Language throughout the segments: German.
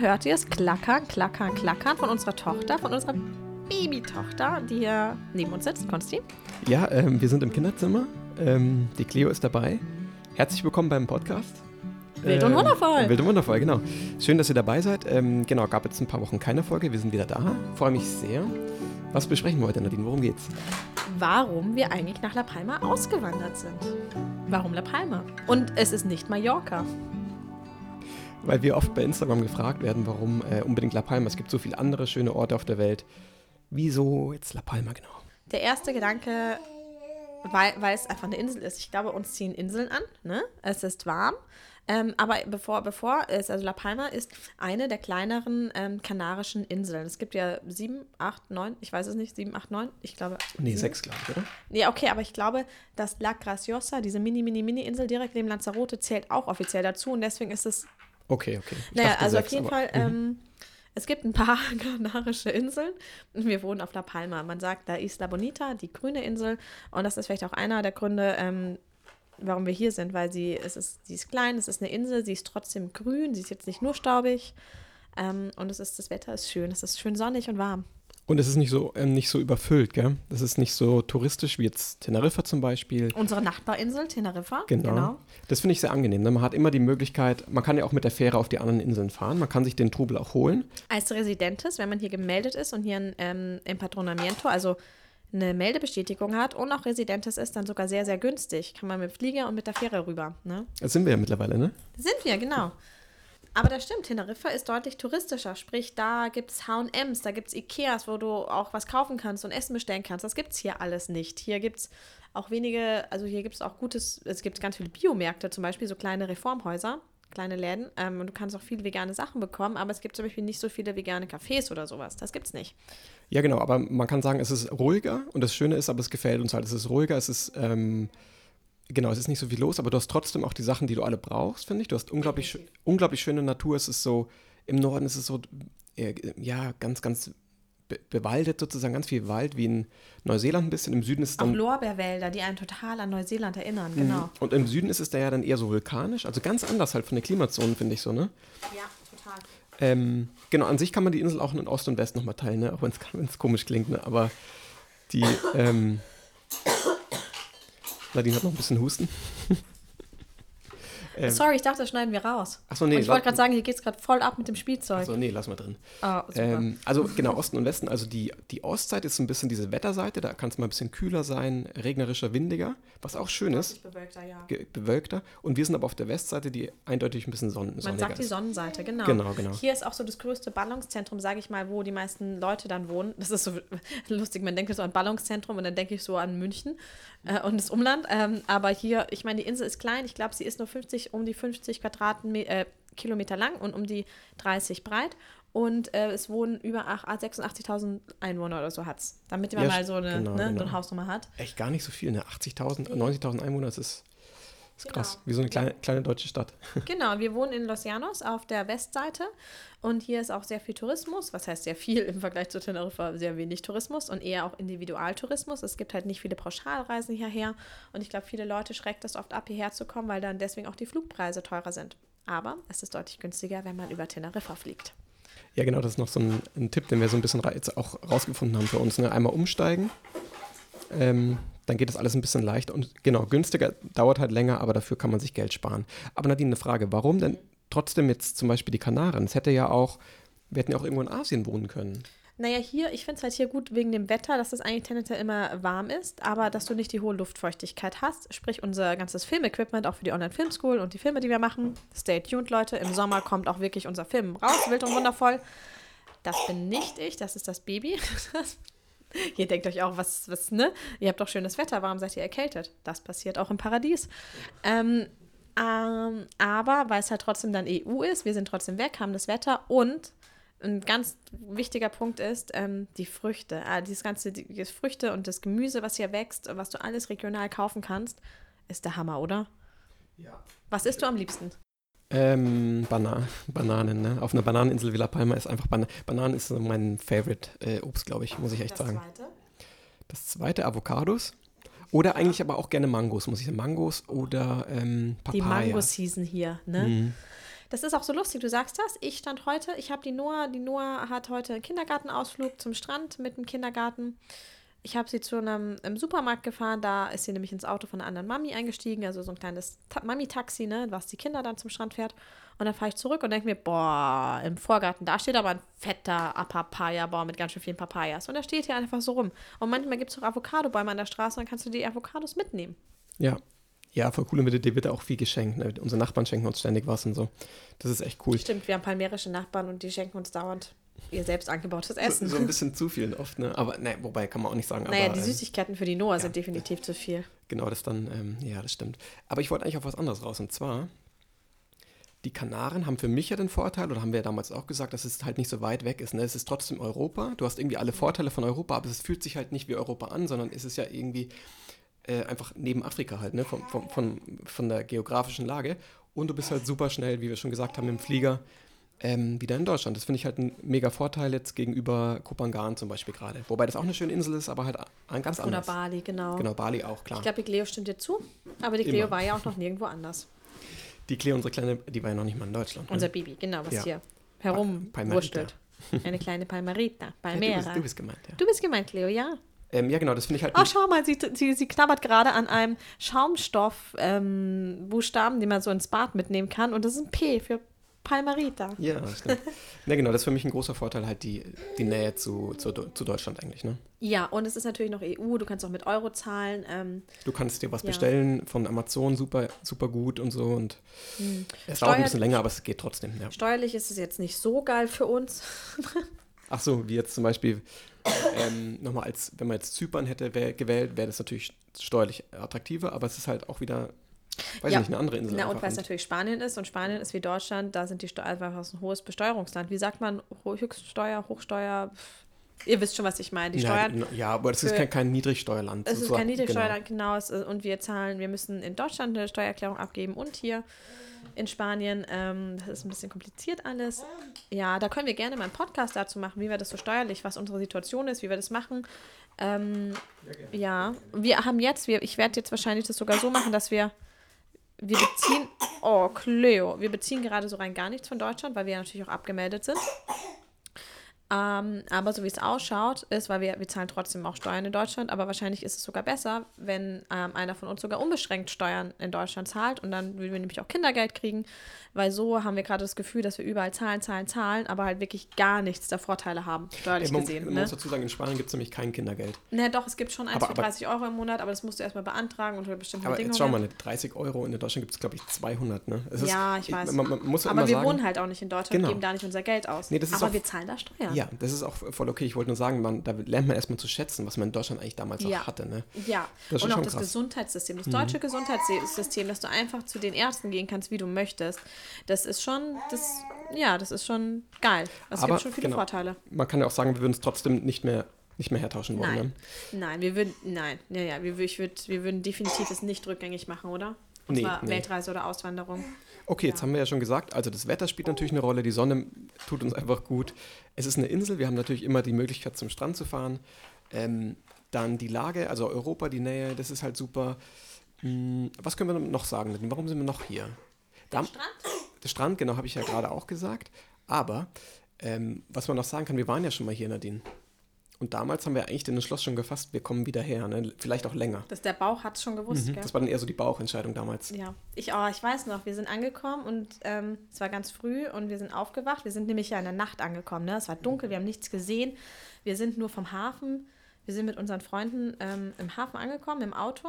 hört ihr es klackern, klackern, klackern von unserer Tochter, von unserer Babytochter, die hier neben uns sitzt. Konsti? Ja, ähm, wir sind im Kinderzimmer. Ähm, die Cleo ist dabei. Herzlich willkommen beim Podcast. Wild und wundervoll. Wild und wundervoll, genau. Schön, dass ihr dabei seid. Ähm, genau, gab jetzt ein paar Wochen keine Folge. Wir sind wieder da. Freue mich sehr. Was besprechen wir heute, Nadine? Worum geht's? Warum wir eigentlich nach La Palma ausgewandert sind. Warum La Palma? Und es ist nicht Mallorca. Weil wir oft bei Instagram gefragt werden, warum äh, unbedingt La Palma. Es gibt so viele andere schöne Orte auf der Welt. Wieso jetzt La Palma genau? Der erste Gedanke, weil, weil es einfach eine Insel ist. Ich glaube, uns ziehen Inseln an. Ne? Es ist warm. Ähm, aber bevor, bevor es, also La Palma ist eine der kleineren ähm, kanarischen Inseln. Es gibt ja sieben, acht, neun, ich weiß es nicht, sieben, acht, neun, ich glaube. Nee, sieben. sechs, glaube ich, oder? Nee, okay, aber ich glaube, dass La Graciosa, diese mini, mini, mini Insel direkt neben Lanzarote, zählt auch offiziell dazu und deswegen ist es. Okay, okay. Ich naja, also sechs, auf jeden Fall. Mhm. Ähm, es gibt ein paar kanarische Inseln. Wir wohnen auf La Palma. Man sagt da Isla Bonita, die grüne Insel. Und das ist vielleicht auch einer der Gründe, ähm, warum wir hier sind, weil sie, es ist, sie ist klein, es ist eine Insel, sie ist trotzdem grün, sie ist jetzt nicht nur staubig. Ähm, und es ist, das Wetter ist schön, es ist schön sonnig und warm. Und es ist nicht so, ähm, nicht so überfüllt, gell? Es ist nicht so touristisch wie jetzt Teneriffa zum Beispiel. Unsere Nachbarinsel, Teneriffa. Genau. genau. Das finde ich sehr angenehm. Ne? Man hat immer die Möglichkeit, man kann ja auch mit der Fähre auf die anderen Inseln fahren. Man kann sich den Trubel auch holen. Als Residentes, wenn man hier gemeldet ist und hier ein ähm, Empadronamiento, also eine Meldebestätigung hat und auch Residentes ist, dann sogar sehr, sehr günstig. Kann man mit Flieger und mit der Fähre rüber. Ne? Das sind wir ja mittlerweile, ne? Sind wir, genau. Aber das stimmt, Teneriffa ist deutlich touristischer. Sprich, da gibt es HMs, da gibt es Ikeas, wo du auch was kaufen kannst und Essen bestellen kannst. Das gibt es hier alles nicht. Hier gibt es auch wenige, also hier gibt es auch gutes, es gibt ganz viele Biomärkte, zum Beispiel so kleine Reformhäuser, kleine Läden. Ähm, und du kannst auch viele vegane Sachen bekommen, aber es gibt zum Beispiel nicht so viele vegane Cafés oder sowas. Das gibt es nicht. Ja, genau, aber man kann sagen, es ist ruhiger und das Schöne ist, aber es gefällt uns halt. Es ist ruhiger, es ist, ähm, genau, es ist nicht so viel los, aber du hast trotzdem auch die Sachen, die du alle brauchst, finde ich. Du hast unglaublich, unglaublich schöne Natur. Es ist so, im Norden ist es so, äh, ja, ganz, ganz be bewaldet sozusagen, ganz viel Wald, wie in Neuseeland ein bisschen. Im Süden ist es dann. Auch Lorbeerwälder, die einen total an Neuseeland erinnern, mhm. genau. Und im Süden ist es da ja dann eher so vulkanisch, also ganz anders halt von den Klimazonen, finde ich so, ne? Ja, total. Ähm, genau, an sich kann man die Insel auch in Ost und West nochmal teilen, ne? auch wenn es komisch klingt, ne? aber die. Ähm, Nadine hat noch ein bisschen Husten. Ähm, Sorry, ich dachte, das schneiden wir raus. Achso, nee. Und ich wollte gerade sagen, hier geht es gerade voll ab mit dem Spielzeug. Achso, nee, lass mal drin. Oh, ähm, also genau, Osten und Westen. Also die, die Ostseite ist so ein bisschen diese Wetterseite, da kann es mal ein bisschen kühler sein, regnerischer, windiger, was auch schön ist. Bewölkter, ja. Bewölkter. Und wir sind aber auf der Westseite, die eindeutig ein bisschen sonnen Man sagt die Sonnenseite, genau. Genau, genau. Hier ist auch so das größte Ballungszentrum, sage ich mal, wo die meisten Leute dann wohnen. Das ist so lustig, man denkt so an Ballungszentrum und dann denke ich so an München äh, und das Umland. Ähm, aber hier, ich meine, die Insel ist klein, ich glaube, sie ist nur 50, um die 50 Quadratkilometer äh, lang und um die 30 breit. Und äh, es wohnen über 86.000 Einwohner oder so hat es. Damit man ja, mal so eine, genau, ne, genau. so eine Hausnummer hat. Echt gar nicht so viel, ne? 80.000, 90.000 Einwohner, das ist das ist genau. krass, wie so eine kleine, kleine deutsche Stadt. Genau, wir wohnen in Los Llanos auf der Westseite und hier ist auch sehr viel Tourismus. Was heißt sehr viel im Vergleich zu Teneriffa? Sehr wenig Tourismus und eher auch Individualtourismus. Es gibt halt nicht viele Pauschalreisen hierher und ich glaube, viele Leute schreckt es oft ab, hierher zu kommen, weil dann deswegen auch die Flugpreise teurer sind. Aber es ist deutlich günstiger, wenn man über Teneriffa fliegt. Ja, genau, das ist noch so ein, ein Tipp, den wir so ein bisschen jetzt auch rausgefunden haben für uns. Ne? Einmal umsteigen. Ähm, dann geht das alles ein bisschen leichter und genau, günstiger dauert halt länger, aber dafür kann man sich Geld sparen. Aber Nadine, eine Frage, warum denn trotzdem jetzt zum Beispiel die Kanaren? Es hätte ja auch, wir hätten ja auch irgendwo in Asien wohnen können. Naja, hier, ich finde es halt hier gut wegen dem Wetter, dass es eigentlich tendenziell immer warm ist, aber dass du nicht die hohe Luftfeuchtigkeit hast. Sprich, unser ganzes Filmequipment, auch für die Online-Filmschool und die Filme, die wir machen. Stay tuned, Leute. Im Sommer kommt auch wirklich unser Film raus, wild und wundervoll. Das bin nicht ich, das ist das Baby. Ihr denkt euch auch, was, was, ne? Ihr habt doch schönes Wetter, warum seid ihr erkältet? Das passiert auch im Paradies. Ähm, ähm, aber weil es halt trotzdem dann EU ist, wir sind trotzdem weg, haben das Wetter und ein ganz wichtiger Punkt ist ähm, die Früchte. Äh, dieses ganze die, die Früchte und das Gemüse, was hier wächst, was du alles regional kaufen kannst, ist der Hammer, oder? Ja. Was isst du am liebsten? Ähm, Bana Bananen, ne? Auf einer Bananeninsel Villa Palma ist einfach Bananen. Bananen ist so mein Favorite äh, Obst, glaube ich, muss ich echt das sagen. Zweite? Das zweite, Avocados. Oder ja. eigentlich aber auch gerne Mangos, muss ich sagen. Mangos oder ähm, Papaya. Die Mangos hießen hier, ne? Mhm. Das ist auch so lustig, du sagst das. Ich stand heute, ich habe die Noah, die Noah hat heute einen Kindergartenausflug zum Strand mit dem Kindergarten. Ich habe sie zu einem im Supermarkt gefahren, da ist sie nämlich ins Auto von einer anderen Mami eingestiegen, also so ein kleines Ta Mami-Taxi, ne, was die Kinder dann zum Strand fährt. Und dann fahre ich zurück und denke mir, boah, im Vorgarten, da steht aber ein fetter Papaya-Baum mit ganz schön vielen Papayas. Und der steht hier einfach so rum. Und manchmal gibt es auch Avocado-Bäume an der Straße und dann kannst du die Avocados mitnehmen. Ja. Ja, voll cool. Und dir wird auch viel geschenkt. Ne? Unsere Nachbarn schenken uns ständig was und so. Das ist echt cool. Stimmt, wir haben palmerische Nachbarn und die schenken uns dauernd ihr selbst angebautes Essen. So, so ein bisschen zu viel oft, ne? Aber ne, wobei kann man auch nicht sagen. Naja, aber, die ähm, Süßigkeiten für die Noah ja. sind definitiv zu viel. Genau, das dann, ähm, ja, das stimmt. Aber ich wollte eigentlich auf was anderes raus. Und zwar, die Kanaren haben für mich ja den Vorteil, oder haben wir ja damals auch gesagt, dass es halt nicht so weit weg ist. Ne? Es ist trotzdem Europa. Du hast irgendwie alle Vorteile von Europa, aber es fühlt sich halt nicht wie Europa an, sondern es ist ja irgendwie äh, einfach neben Afrika halt, ne? Von, von, von, von der geografischen Lage. Und du bist halt super schnell, wie wir schon gesagt haben, im Flieger ähm, wieder in Deutschland. Das finde ich halt ein mega Vorteil jetzt gegenüber Kopangan zum Beispiel gerade. Wobei das auch eine schöne Insel ist, aber halt ein ganz Oder anderes. Bali, genau. Genau, Bali auch, klar. Ich glaube, die Cleo stimmt dir zu, aber die Cleo Immer. war ja auch noch nirgendwo anders. Die Cleo, unsere kleine, die war ja noch nicht mal in Deutschland. Unser ne? Baby, genau, was Ja. hier herumwurstelt. Eine kleine Palmerita, ja, du, Palmera. bist, du bist gemeint, ja. Du bist gemeint, Cleo, ja. Ähm, ja, genau, das finde ich halt. Oh, schau mal, sie, sie, sie knabbert gerade an einem Schaumstoff-Buchstaben, den man so ins Bad mitnehmen kann. Und das ist ein P für Palmerita. ja, stimmt. ja, genau, das ist für mich ein großer Vorteil, halt die, die Nähe zu, zu, zu Deutschland eigentlich. Ne? Ja, und es ist natürlich noch EU, du kannst auch mit Euro zahlen. Ähm, Du kannst dir was Ja. bestellen von Amazon, super, super gut und so. Und es dauert ein bisschen länger, aber es geht trotzdem. Ja. steuerlich ist es jetzt nicht so geil für uns. Ach so, wie jetzt zum Beispiel, ähm, nochmal als, wenn man jetzt Zypern hätte wär, gewählt, wäre das natürlich steuerlich attraktiver, aber es ist halt auch wieder, weiß Ja. nicht, eine andere Insel. Na, und weil es natürlich Spanien ist und Spanien ist wie Deutschland, da sind die Steuern einfach ein hohes Besteuerungsland. Wie sagt man, Höchststeuer, Hochsteuer? Ihr wisst schon, was ich meine. Die ja, Steuern, genau, ja, aber das ist für- kein, kein Niedrigsteuerland. es ist kein Niedrigsteuerland, genau. ist- und wir zahlen, wir müssen in Deutschland eine Steuererklärung abgeben und hier in Spanien. Ähm, das ist ein bisschen kompliziert alles. Ja, da können wir gerne mal einen Podcast dazu machen, wie wir das so steuerlich, was unsere Situation ist, wie wir das machen. Ähm, ja, wir haben jetzt, wir, ich werde jetzt wahrscheinlich das sogar so machen, dass wir, wir beziehen, oh, Cleo, wir beziehen gerade so rein gar nichts von Deutschland, weil wir ja natürlich auch abgemeldet sind. Ähm, aber so wie es ausschaut, ist, weil wir, wir zahlen trotzdem auch Steuern in Deutschland, aber wahrscheinlich ist es sogar besser, wenn ähm, einer von uns sogar unbeschränkt Steuern in Deutschland zahlt und dann würden wir nämlich auch Kindergeld kriegen, weil so haben wir gerade das Gefühl, dass wir überall zahlen, zahlen, zahlen, aber halt wirklich gar nichts der Vorteile haben, steuerlich Ja, gesehen. man Ne? muss dazu sagen, in Spanien gibt es nämlich kein Kindergeld. Na doch, es gibt schon eins Aber- für aber- 30 Euro im Monat, aber das musst du erstmal beantragen unter bestimmten Aber Bedingungen. jetzt schau mal, 30 Euro und in Deutschland gibt es, glaube ich, 200. Ne? Es ist- ja, ich weiß. Man, man muss ja aber wir sagen, wohnen halt auch nicht in Deutschland, Genau. geben da nicht unser Geld aus. Nee, das ist aber wir zahlen da Steuern. Ja, das ist auch voll okay. Ich wollte nur sagen, man, da lernt man erstmal zu schätzen, was man in Deutschland eigentlich damals Ja. auch hatte. Ne? Ja, Das und auch das krass. Mhm. Gesundheitssystem, das deutsche Gesundheitssystem, dass du einfach zu den Ärzten gehen kannst, wie du möchtest, das ist schon, das, ja, das ist schon geil. Es Aber, gibt schon viele genau. Vorteile. Man kann ja auch sagen, wir würden es trotzdem nicht mehr, nicht mehr hertauschen wollen. Nein, Ne? nein, wir würden, nein, ja, ja, wir, ich würd, wir würden definitiv es nicht rückgängig machen, oder? Und Nee, zwar nee. Weltreise oder Auswanderung. Okay, jetzt haben wir ja schon gesagt, also das Wetter spielt natürlich eine Rolle, die Sonne tut uns einfach gut. Es ist eine Insel, wir haben natürlich immer die Möglichkeit zum Strand zu fahren. Ähm, dann die Lage, also Europa, die Nähe, das ist halt super. Hm, was können wir noch sagen? Nadine? Warum sind wir noch hier? Da, Strand? Der Strand, genau, habe ich ja gerade auch gesagt. Aber ähm, was man noch sagen kann, wir waren ja schon mal hier, Nadine. Und damals haben wir eigentlich den Entschluss schon gefasst, wir kommen wieder her, ne? vielleicht auch länger. Das, der Bauch hat es schon gewusst, Mhm. gell? Das war dann eher so die Bauchentscheidung damals. Ja, ich, oh, ich weiß noch, wir sind angekommen und ähm, es war ganz früh und wir sind aufgewacht. Wir sind nämlich ja in der Nacht angekommen. Ne? Es war dunkel, wir haben nichts gesehen. Wir sind nur vom Hafen, wir sind mit unseren Freunden ähm, im Hafen angekommen, im Auto,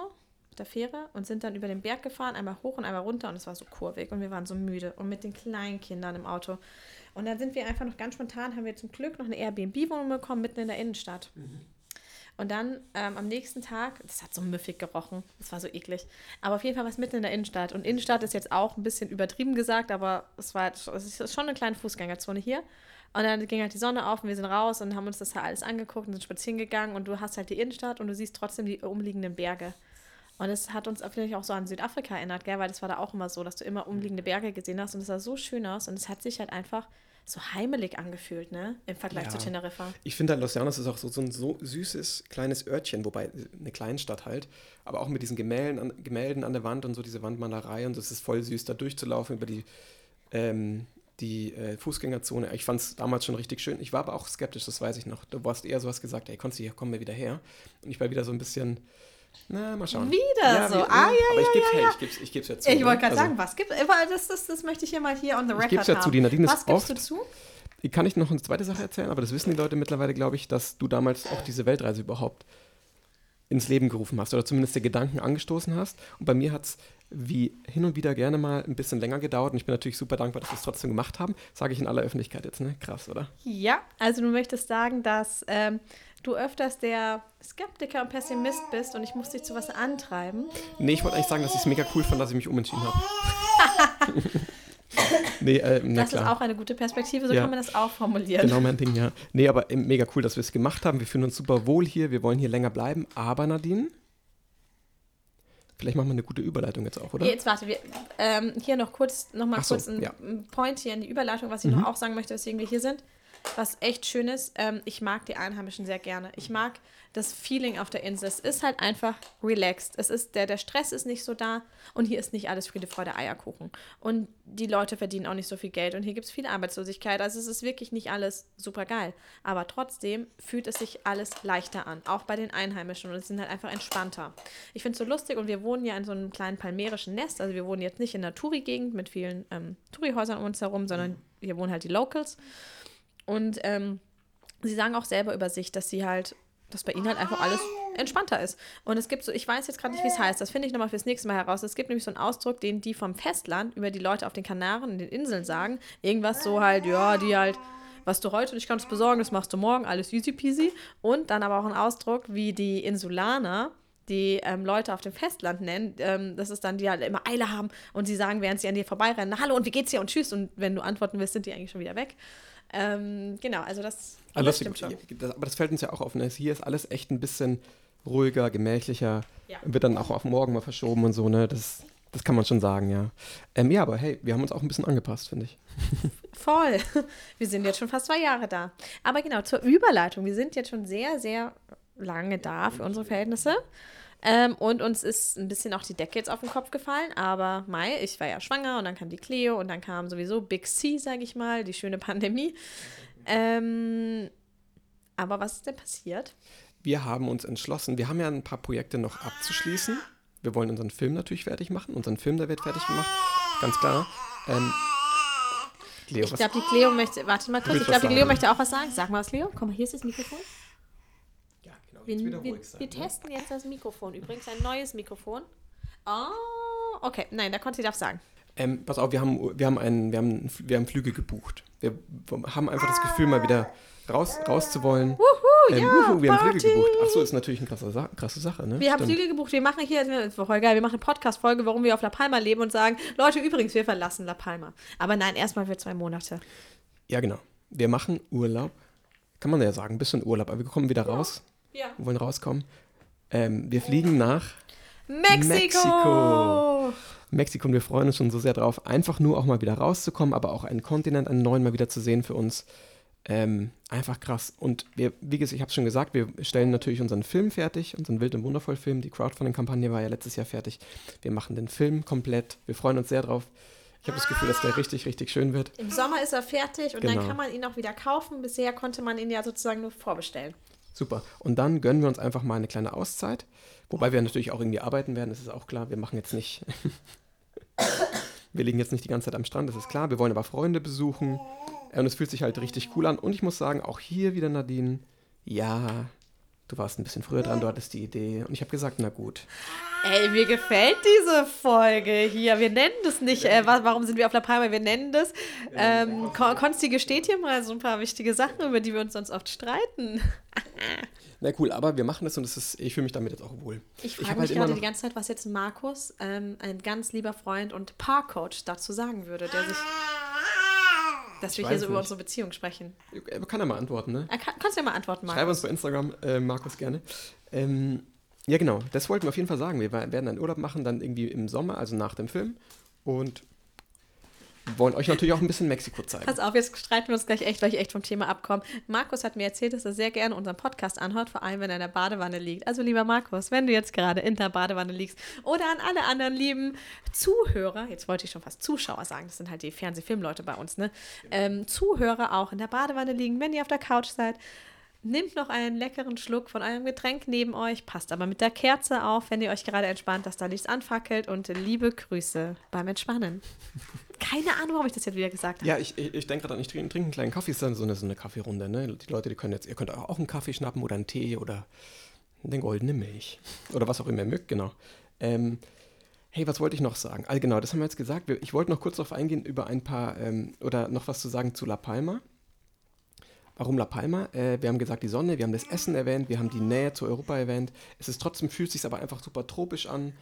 der Fähre und sind dann über den Berg gefahren, einmal hoch und einmal runter und es war so kurvig und wir waren so müde und mit den kleinen Kindern im Auto. Und dann sind wir einfach noch ganz spontan, haben wir zum Glück noch eine Airbnb-Wohnung bekommen, mitten in der Innenstadt. Und dann ähm, am nächsten Tag, das hat so müffig gerochen, das war so eklig. Aber auf jeden Fall war es mitten in der Innenstadt. Und Innenstadt ist jetzt auch ein bisschen übertrieben gesagt, aber es war es ist schon eine kleine Fußgängerzone hier. Und dann ging halt die Sonne auf und wir sind raus und haben uns das halt alles angeguckt und sind spazieren gegangen und du hast halt die Innenstadt und du siehst trotzdem die umliegenden Berge. Und es hat uns natürlich auch so an Südafrika erinnert, gell? weil das war da auch immer so, dass du immer umliegende Berge gesehen hast und es sah so schön aus und es hat sich halt einfach so heimelig angefühlt, ne? Im Vergleich Ja. zu Teneriffa. Ich finde halt, Los Llanos ist auch so, so ein so süßes kleines Örtchen, wobei eine Kleinstadt halt, aber auch mit diesen Gemälden an, Gemälden an der Wand und so diese Wandmalerei und es ist voll süß, da durchzulaufen über die ähm, die äh, Fußgängerzone. Ich fand es damals schon richtig schön. Ich war aber auch skeptisch, das weiß ich noch. Du warst eher so was gesagt, ey, Konsti, hier kommen wir wieder her. Und ich war wieder so ein bisschen, na, mal schauen. Wieder so. wie- Ah, ja, Aber ich ja, geb's, ja, hey, ja. ich geb's, ich geb's ja zu. Ich ne? wollte gerade Also, sagen, was gibt aber das, das, das möchte ich hier mal hier on the record geb's ja zu, haben. die Nadine ist was gibst du oft- zu? Kann ich noch eine zweite Sache erzählen? Aber das wissen die Leute mittlerweile, glaube ich, dass du damals auch diese Weltreise überhaupt ins Leben gerufen hast oder zumindest der Gedanken angestoßen hast. Und bei mir hat es wie hin und wieder gerne mal ein bisschen länger gedauert und ich bin natürlich super dankbar, dass wir es trotzdem gemacht haben. Sage ich in aller Öffentlichkeit jetzt, ne? Krass, oder? Ja, also du möchtest sagen, dass ähm, du öfters der Skeptiker und Pessimist bist und ich muss dich zu was antreiben. Nee, ich wollte eigentlich sagen, dass ich es mega cool fand, dass ich mich umentschieden habe. nee, äh, na das klar. ist auch eine gute Perspektive, so Ja. kann man das auch formulieren. Genau mein Ding, ja. Nee, aber ähm, mega cool, dass wir es gemacht haben. Wir fühlen uns super wohl hier. Wir wollen hier länger bleiben. Aber Nadine, vielleicht machen wir eine gute Überleitung jetzt auch, oder? Jetzt warte, wir, ähm, hier noch kurz, noch mal so, kurz ein, ja. Point hier in die Überleitung, was ich Mhm. noch auch sagen möchte, weswegen wir hier sind. Was echt schön ist, ähm, ich mag die Einheimischen sehr gerne. Ich mag das Feeling auf der Insel. Es ist halt einfach relaxed. Es ist, der, der Stress ist nicht so da und hier ist nicht alles Friede, Freude, Eierkuchen. Und die Leute verdienen auch nicht so viel Geld und hier gibt es viel Arbeitslosigkeit. Also es ist wirklich nicht alles super geil. Aber trotzdem fühlt es sich alles leichter an, auch bei den Einheimischen und es sind halt einfach entspannter. Ich finde es so lustig und wir wohnen ja in so einem kleinen palmerischen Nest. Also wir wohnen jetzt nicht in der Touri-Gegend mit vielen ähm, Touri-Häusern um uns herum, sondern hier wohnen halt die Locals. Und ähm, sie sagen auch selber über sich, dass sie halt, dass bei ihnen halt einfach alles entspannter ist. Und es gibt so, ich weiß jetzt gerade nicht, wie es heißt, das finde ich nochmal fürs nächste Mal heraus. Es gibt nämlich so einen Ausdruck, den die vom Festland über die Leute auf den Kanaren und den Inseln sagen. Irgendwas so halt, ja, die halt, was du heute nicht kannst besorgen, das machst du morgen, alles easy peasy. Und dann aber auch ein Ausdruck, wie die Insulaner die ähm, Leute auf dem Festland nennen, ähm, das ist dann, die halt immer Eile haben und sie sagen, während sie an dir vorbeirennen, hallo und wie geht's dir und tschüss und wenn du antworten willst, sind die eigentlich schon wieder weg. Ähm, genau, also das, Ah, das stimmt schon. Das, aber das fällt uns ja auch auf. Ne? Hier ist alles echt ein bisschen ruhiger, gemächlicher. Ja. Wird dann auch auf morgen mal verschoben und so, ne? Das, das kann man schon sagen, ja. Ähm, ja, aber hey, wir haben uns auch ein bisschen angepasst, finde ich. Voll. Wir sind jetzt schon fast zwei Jahre da. Aber genau, zur Überleitung. Wir sind jetzt schon sehr, sehr lange da für unsere Verhältnisse. Ähm, und uns ist ein bisschen auch die Decke jetzt auf den Kopf gefallen. Aber Mai, ich war ja schwanger und dann kam die Cleo und dann kam sowieso Big C, sage ich mal, die schöne Pandemie. Ähm, aber was ist denn passiert? Wir haben uns entschlossen, wir haben ja ein paar Projekte noch abzuschließen. Wir wollen unseren Film natürlich fertig machen. Unseren Film, der wird fertig gemacht. Ganz klar. Ähm, Leo, Ich glaube, die Cleo möchte, warte mal kurz, ich glaube, die Cleo möchte auch was sagen. Sag mal was, Cleo. Komm mal, hier ist das Mikrofon. Ja, genau, Wir, jetzt wieder wir, ruhig sein, wir ne? testen jetzt das Mikrofon. Übrigens ein neues Mikrofon. Oh, okay. Nein, da konnte sie darf sagen. Ähm, pass auf, wir haben, wir haben, einen, wir, haben, wir haben Flüge gebucht. Wir haben einfach das Gefühl, mal wieder raus, raus zu wollen. Wuhu, Ähm, ja, wuhu, wir haben Party. Flüge gebucht. Ach so, ist natürlich eine krasse, Sa krasse Sache, ne? Wir haben Stimmt. Flüge gebucht. Wir machen hier, das war voll geil, wir machen eine Podcast-Folge, warum wir auf La Palma leben und sagen, Leute, übrigens, wir verlassen La Palma. Aber nein, erstmal für zwei Monate. Ja, genau. Wir machen Urlaub. Kann man ja sagen, ein bisschen Urlaub, aber wir kommen wieder raus. Ja. Wir wollen rauskommen. Ähm, wir fliegen nach Mexiko! Mexiko. Mexiko und wir freuen uns schon so sehr drauf, einfach nur auch mal wieder rauszukommen, aber auch einen Kontinent, einen neuen mal wieder zu sehen für uns. Ähm, einfach krass. Und wir, wie gesagt, ich habe es schon gesagt, wir stellen natürlich unseren Film fertig, unseren Wild und Wundervoll Film. Die Crowdfunding-Kampagne war ja letztes Jahr fertig. Wir machen den Film komplett. Wir freuen uns sehr drauf. Ich habe das Gefühl, dass der richtig, richtig schön wird. Im Sommer ist er fertig und dann Genau. kann man ihn auch wieder kaufen. Bisher konnte man ihn ja sozusagen nur vorbestellen. Super. Und dann gönnen wir uns einfach mal eine kleine Auszeit. Wobei wir natürlich auch irgendwie arbeiten werden, das ist auch klar. Wir machen jetzt nicht. wir liegen jetzt nicht die ganze Zeit am Strand, das ist klar. Wir wollen aber Freunde besuchen. Und es fühlt sich halt richtig cool an. Und ich muss sagen, auch hier wieder Nadine, ja, du warst ein bisschen früher dran, du hattest die Idee. Und ich habe gesagt, na gut. Ey, mir gefällt diese Folge hier. Wir nennen das nicht, äh, wa- warum sind wir auf La Palma? Wir nennen das. Ähm, Kon- Konsti gesteht hier mal so ein paar wichtige Sachen, über die wir uns sonst oft streiten. Na cool, aber wir machen das und das ist, ich fühle mich damit jetzt auch wohl. Ich frage halt mich immer gerade die ganze Zeit, was jetzt Markus, ähm, ein ganz lieber Freund und Paarcoach, dazu sagen würde, der sich, dass wir Ich hier weiß so über nicht. unsere Beziehung sprechen. Er kann ja mal antworten, ne? Äh, kann, kannst du ja mal antworten, Schreib Markus. uns bei Instagram, äh, Markus, gerne. Ähm, ja, genau, das wollten wir auf jeden Fall sagen. Wir werden einen Urlaub machen, dann irgendwie im Sommer, also nach dem Film. Und wollen euch natürlich auch ein bisschen Mexiko zeigen. Pass auf, jetzt streiten wir uns gleich echt, weil ich echt vom Thema abkomme. Markus hat mir erzählt, dass er sehr gerne unseren Podcast anhört, vor allem wenn er in der Badewanne liegt. Also lieber Markus, wenn du jetzt gerade in der Badewanne liegst oder an alle anderen lieben Zuhörer, jetzt wollte ich schon fast Zuschauer sagen, das sind halt die Fernsehfilmleute bei uns, ne? Ähm, Zuhörer auch in der Badewanne liegen, wenn ihr auf der Couch seid. Nehmt noch einen leckeren Schluck von eurem Getränk neben euch, passt aber mit der Kerze auf, wenn ihr euch gerade entspannt, dass da nichts anfackelt und liebe Grüße beim Entspannen. Keine Ahnung, warum ich das jetzt wieder gesagt habe. Ja, ich, ich, ich denke gerade an, ich trinke, trinke einen kleinen Kaffee, ist dann so eine, so eine Kaffeerunde. Ne? Die Leute, die können jetzt, ihr könnt auch einen Kaffee schnappen oder einen Tee oder eine goldene Milch. Oder was auch immer ihr mögt, genau. Ähm, hey, was wollte ich noch sagen? Also genau, das haben wir jetzt gesagt. Ich wollte noch kurz darauf eingehen über ein paar, ähm, oder noch was zu sagen zu La Palma. Warum La Palma? Äh, wir haben gesagt, die Sonne, wir haben das Essen erwähnt, wir haben die Nähe zu Europa erwähnt. Es ist trotzdem, fühlt sich aber einfach super tropisch an.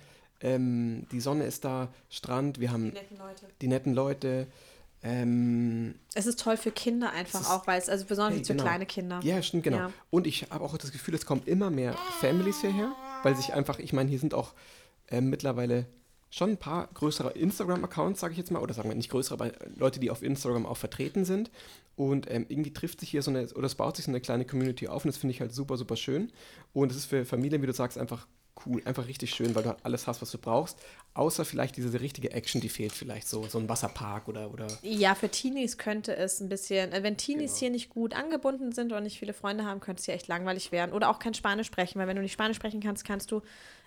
Ähm, die Sonne ist da, Strand, wir haben Die netten Leute. die netten Leute. Ähm, Es ist toll für Kinder einfach ist- auch, weil es, also besonders Hey, für genau. kleine Kinder. ja, stimmt, genau. Ja. Und ich habe auch das Gefühl, es kommen immer mehr Families hierher, weil sich einfach, ich meine, hier sind auch ähm, mittlerweile schon ein paar größere Instagram-Accounts, sage ich jetzt mal, oder sagen wir nicht größere, aber Leute, die auf Instagram auch vertreten sind. Und ähm, irgendwie trifft sich hier so eine, oder es baut sich so eine kleine Community auf und das finde ich halt super, super schön. Und es ist für Familien, wie du sagst, einfach cool, einfach richtig schön, weil du halt alles hast, was du brauchst. Außer vielleicht diese richtige Action, die fehlt vielleicht so, so ein Wasserpark oder, oder Ja, für Teenies könnte es ein bisschen, äh, wenn Teenies Genau. hier nicht gut angebunden sind und nicht viele Freunde haben, könnte es hier echt langweilig werden. Oder auch kein Spanisch sprechen, weil wenn du nicht Spanisch sprechen kannst, kannst du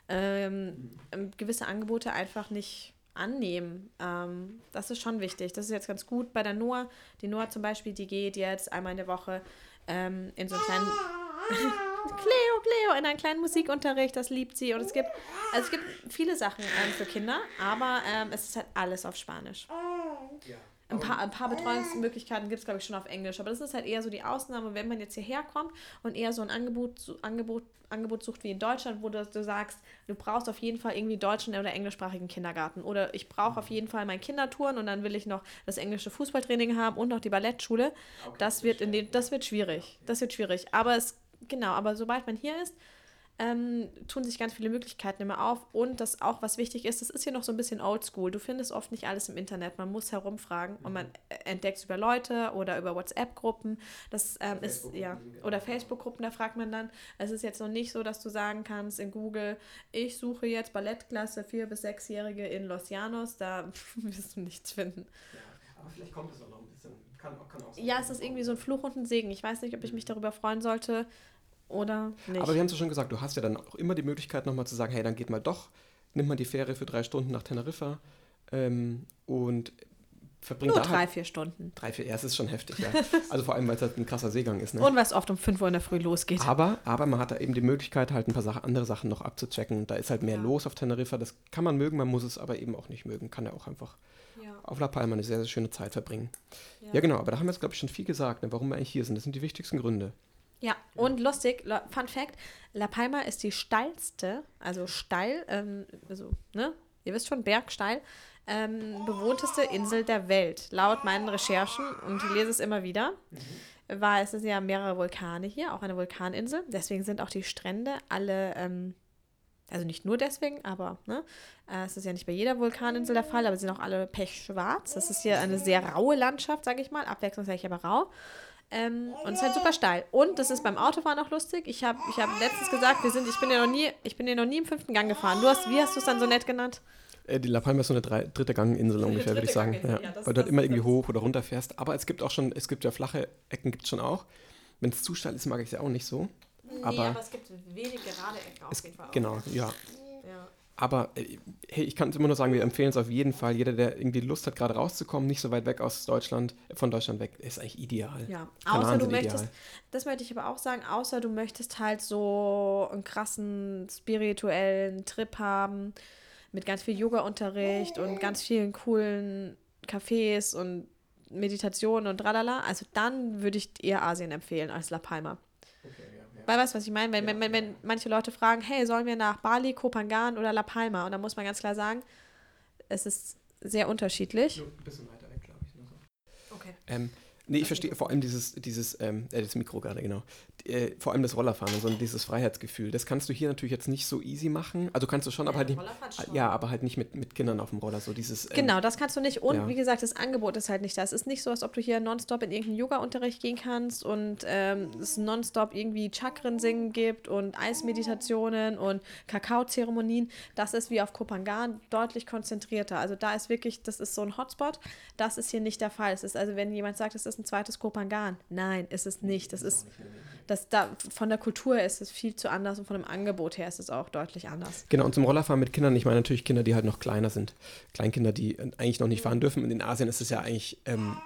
ähm, ähm, gewisse Angebote einfach nicht annehmen. Ähm, das ist schon wichtig. Das ist jetzt ganz gut bei der Noah. Die Noah zum Beispiel, die geht jetzt einmal in der Woche ähm, in so einen kleinen Cleo, Cleo, in einen kleinen Musikunterricht, das liebt sie. Und es gibt, also es gibt viele Sachen ähm, für Kinder, aber ähm, es ist halt alles auf Spanisch. Ein paar, ein paar Betreuungsmöglichkeiten gibt es, glaube ich, schon auf Englisch. Aber das ist halt eher so die Ausnahme, wenn man jetzt hierher kommt und eher so ein Angebot, Angebot, Angebot sucht wie in Deutschland, wo du, du sagst, du brauchst auf jeden Fall irgendwie deutschen oder englischsprachigen Kindergarten. Oder ich brauche auf jeden Fall mein Kindertouren und dann will ich noch das englische Fußballtraining haben und noch die Ballettschule. Das wird, in den, das wird schwierig. Das wird schwierig. Aber es, genau, aber sobald man hier ist, ähm, tun sich ganz viele Möglichkeiten immer auf. Und das auch, was wichtig ist, das ist hier noch so ein bisschen oldschool. Du findest oft nicht alles im Internet. Man muss herumfragen und man äh, entdeckt über Leute oder über WhatsApp-Gruppen. Das ähm, ist, ja, oder Facebook-Gruppen, da fragt man dann. Es ist jetzt noch nicht so, dass du sagen kannst in Google, ich suche jetzt Ballettklasse 4- bis 6-Jährige in Los Llanos. Da wirst du nichts finden. aber vielleicht kommt es auch noch ein bisschen. Kann, kann auch Ja, es ist irgendwie so ein Fluch und ein Segen. Ich weiß nicht, ob ich mich darüber freuen sollte oder nicht. Aber wir haben es ja schon gesagt, du hast ja dann auch immer die Möglichkeit nochmal zu sagen, hey, dann geht mal doch, nimmt mal die Fähre für drei Stunden nach Teneriffa ähm, und verbringt Nur da drei, halt vier Stunden. drei, vier, ja, es ist schon heftig, ja. Also vor allem, weil es halt ein krasser Seegang ist, ne? Und weil es oft um 5 Uhr in der Früh losgeht. aber, aber man hat da eben die Möglichkeit, halt ein paar Sachen, andere Sachen noch abzuchecken. Da ist halt mehr Ja. los auf Teneriffa. Das kann man mögen, man muss es aber eben auch nicht mögen. Kann ja auch einfach Ja. auf La Palma eine sehr, sehr schöne Zeit verbringen. Ja, genau, aber da haben wir jetzt, glaube ich, schon viel gesagt, ne, warum wir eigentlich hier sind. Das sind die wichtigsten Gründe. Ja, und lustig, Fun Fact: La Palma ist die steilste, also steil, ähm, also, ne, ihr wisst schon, bergsteil, ähm, bewohnteste Insel der Welt. Laut meinen Recherchen, und ich lese es immer wieder, war es sind ja mehrere Vulkane hier, auch eine Vulkaninsel. Deswegen sind auch die Strände alle, ähm, also nicht nur deswegen, aber ne, äh, es ist ja nicht bei jeder Vulkaninsel der Fall, aber sie sind auch alle pechschwarz. Das ist hier eine sehr raue Landschaft, sage ich mal, abwechslungsreich, aber rau. Ähm, und es ist halt super steil. Und das ist beim Autofahren auch lustig. Ich habe ich hab letztens gesagt, wir sind, ich bin ja noch nie, ich bin ja noch nie im fünften Gang gefahren. Du hast, wie hast du es dann so nett genannt? Äh, die La Palma ist so eine drei, dritte Ganginsel ungefähr, würde ich sagen. Ja, ja, das- weil du halt immer irgendwie hoch oder runter fährst. Aber es gibt auch schon, es gibt ja flache Ecken, gibt es schon auch. Wenn es zu steil ist, mag ich es ja auch nicht so. Aber- es gibt wenig gerade Ecken Es, genau, ja. Ja. Aber äh, hey, ich kann es immer nur sagen, wir empfehlen es auf jeden Fall. Jeder, der irgendwie Lust hat, gerade rauszukommen, nicht so weit weg aus Deutschland, von Deutschland weg, ist eigentlich ideal. Ja, Kanaren außer du möchtest, ideal. das möchte ich aber auch sagen, außer du möchtest halt so einen krassen spirituellen Trip haben mit ganz viel Yoga-Unterricht und ganz vielen coolen Cafés und Meditationen und tralala. Also dann würde ich eher Asien empfehlen als La Palma. Weil weißt du, was ich meine? Wenn, wenn, wenn, wenn manche Leute fragen, hey, sollen wir nach Bali, Kopangan oder La Palma? Und dann muss man ganz klar sagen, es ist sehr unterschiedlich. Ein bisschen weiter weg, glaube ich. Nur so. Okay. Ähm, Nee, ich verstehe vor allem dieses, dieses, ähm, äh, das Mikro gerade, genau. Äh, vor allem das Rollerfahren und so dieses Freiheitsgefühl. Das kannst du hier natürlich jetzt nicht so easy machen. Also kannst du schon, aber halt nicht. Rollerfahren schon. Ja, aber halt nicht mit, mit Kindern auf dem Roller. So dieses. Ähm, Genau, das kannst du nicht. Und ja. wie gesagt, das Angebot ist halt nicht da. Es ist nicht so, als ob du hier nonstop in irgendeinen Yoga-Unterricht gehen kannst und ähm, es nonstop irgendwie Chakren singen gibt und Eismeditationen und Kakaozeremonien. Das ist wie auf Kopangan deutlich konzentrierter. Also da ist wirklich, das ist so ein Hotspot. Das ist hier nicht der Fall. Es ist also, wenn jemand sagt, es ist ein zweites Kopangan. Nein, ist es nicht. Das ist, das da, von der Kultur her ist es viel zu anders und von dem Angebot her ist es auch deutlich anders. Genau, und zum Rollerfahren mit Kindern, ich meine natürlich Kinder, die halt noch kleiner sind. Kleinkinder, die äh, eigentlich noch nicht fahren dürfen. Und in Asien ist es ja eigentlich, ähm,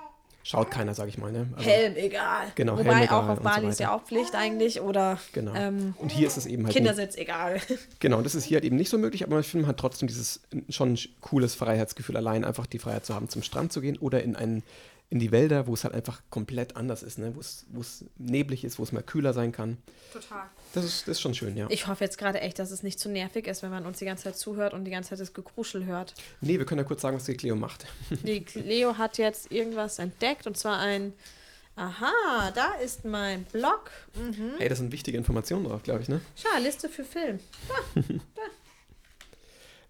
schaut keiner, sag ich mal. Ne? Also, Helm egal. Genau, Wobei Helm egal auch auf und so Bali ist ja auch Pflicht eigentlich oder Genau. ähm, und hier ist es eben halt nicht. Kindersitz egal. Genau, das ist hier halt eben nicht so möglich, aber ich finde, man hat trotzdem dieses schon cooles Freiheitsgefühl, allein einfach die Freiheit zu haben, zum Strand zu gehen oder in einen in die Wälder, wo es halt einfach komplett anders ist, ne? wo es wo es neblig ist, wo es mal kühler sein kann. Total. Das ist, das ist schon schön, ja. Ich hoffe jetzt gerade echt, dass es nicht zu nervig ist, wenn man uns die ganze Zeit zuhört und die ganze Zeit das Gekruschel hört. Nee, wir können ja kurz sagen, was die Cleo macht. Die Leo hat jetzt irgendwas entdeckt und zwar ein. Aha, da ist mein Blog. Mhm. Hey, da sind wichtige Informationen drauf, glaube ich, ne? Schau, Liste für Film.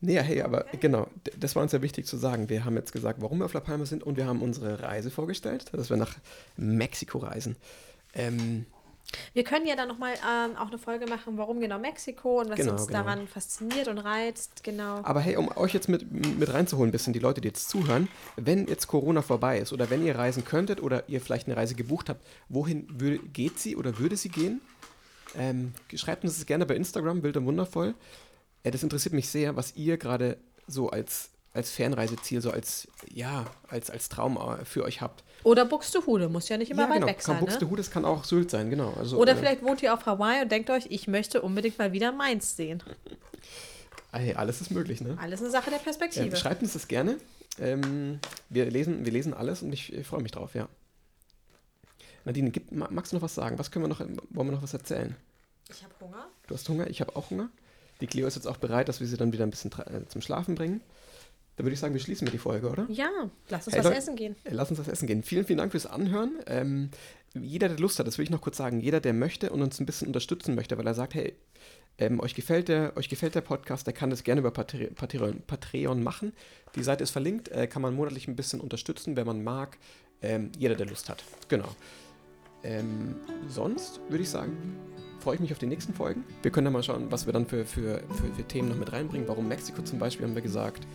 Nee, hey, aber genau, d- das war uns ja wichtig zu sagen. Wir haben jetzt gesagt, warum wir auf La Palma sind und wir haben unsere Reise vorgestellt, dass wir nach Mexiko reisen. Ähm, Wir können ja dann nochmal ähm, auch eine Folge machen, warum genau Mexiko und was Genau, uns genau. daran fasziniert und reizt. Genau. Aber hey, um euch jetzt mit, mit reinzuholen, ein bisschen die Leute, die jetzt zuhören, wenn jetzt Corona vorbei ist oder wenn ihr reisen könntet oder ihr vielleicht eine Reise gebucht habt, wohin würde, geht sie oder würde sie gehen? Ähm, schreibt uns das gerne bei Instagram, wild und wundervoll. Das interessiert mich sehr, was ihr gerade so als, als Fernreiseziel, so als, ja, als, als Traum äh, für euch habt. Oder Buxtehude, muss ja nicht immer ja, weit genau. weg sein. Kann Ne? Buxtehude, das kann auch Sylt sein, genau. Also, Oder äh, vielleicht wohnt ihr auf Hawaii und denkt euch, ich möchte unbedingt mal wieder Mainz sehen. Hey, alles ist möglich, ne? Alles eine Sache der Ja, Perspektive. schreibt uns das gerne. Ähm, wir, lesen, wir lesen alles und ich, ich freue mich drauf, ja. Nadine, gib, ma- magst du noch was sagen? Was können wir noch, wollen wir noch was erzählen? ich habe Hunger. Du hast Hunger, ich habe auch Hunger. Die Cleo ist jetzt auch bereit, dass wir sie dann wieder ein bisschen äh, zum Schlafen bringen. Dann würde ich sagen, wir schließen wir die Folge, oder? Ja, lass uns Hey, was Leute. essen gehen. Äh, Lass uns was essen gehen. Vielen, vielen Dank fürs Anhören. Ähm, jeder, der Lust hat, das will ich noch kurz sagen, jeder, der möchte und uns ein bisschen unterstützen möchte, weil er sagt, hey, ähm, euch, gefällt der, euch gefällt der Podcast, der kann das gerne über Patre Patreon, Patreon machen. Die Seite ist verlinkt, äh, kann man monatlich ein bisschen unterstützen, wenn man mag. Ähm, jeder, der Lust hat. Genau. Ähm, sonst würde ich sagen, freue ich mich auf die nächsten Folgen. Wir können dann mal schauen, was wir dann für, für, für, für Themen noch mit reinbringen. Warum Mexiko zum Beispiel, haben wir gesagt.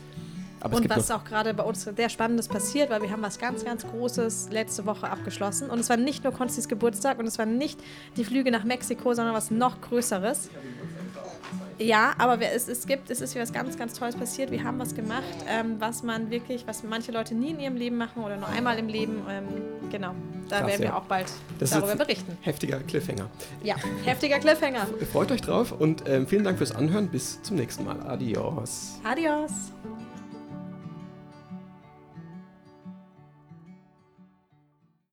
Aber Und was auch gerade bei uns sehr Spannendes passiert, weil wir haben was ganz, ganz Großes letzte Woche abgeschlossen. Und es war nicht nur Konstis Geburtstag und es war nicht die Flüge nach Mexiko, sondern was noch Größeres. Ja, aber es, es gibt, es ist was ganz, ganz Tolles passiert. Wir haben was gemacht, ähm, was man wirklich, was manche Leute nie in ihrem Leben machen oder nur einmal im Leben. Ähm, genau, da Krass, werden wir ja. auch bald Das darüber berichten. heftiger Cliffhanger. Ja, heftiger Cliffhanger. Freut euch drauf und ähm, vielen Dank fürs Anhören. Bis zum nächsten Mal. Adios. Adios.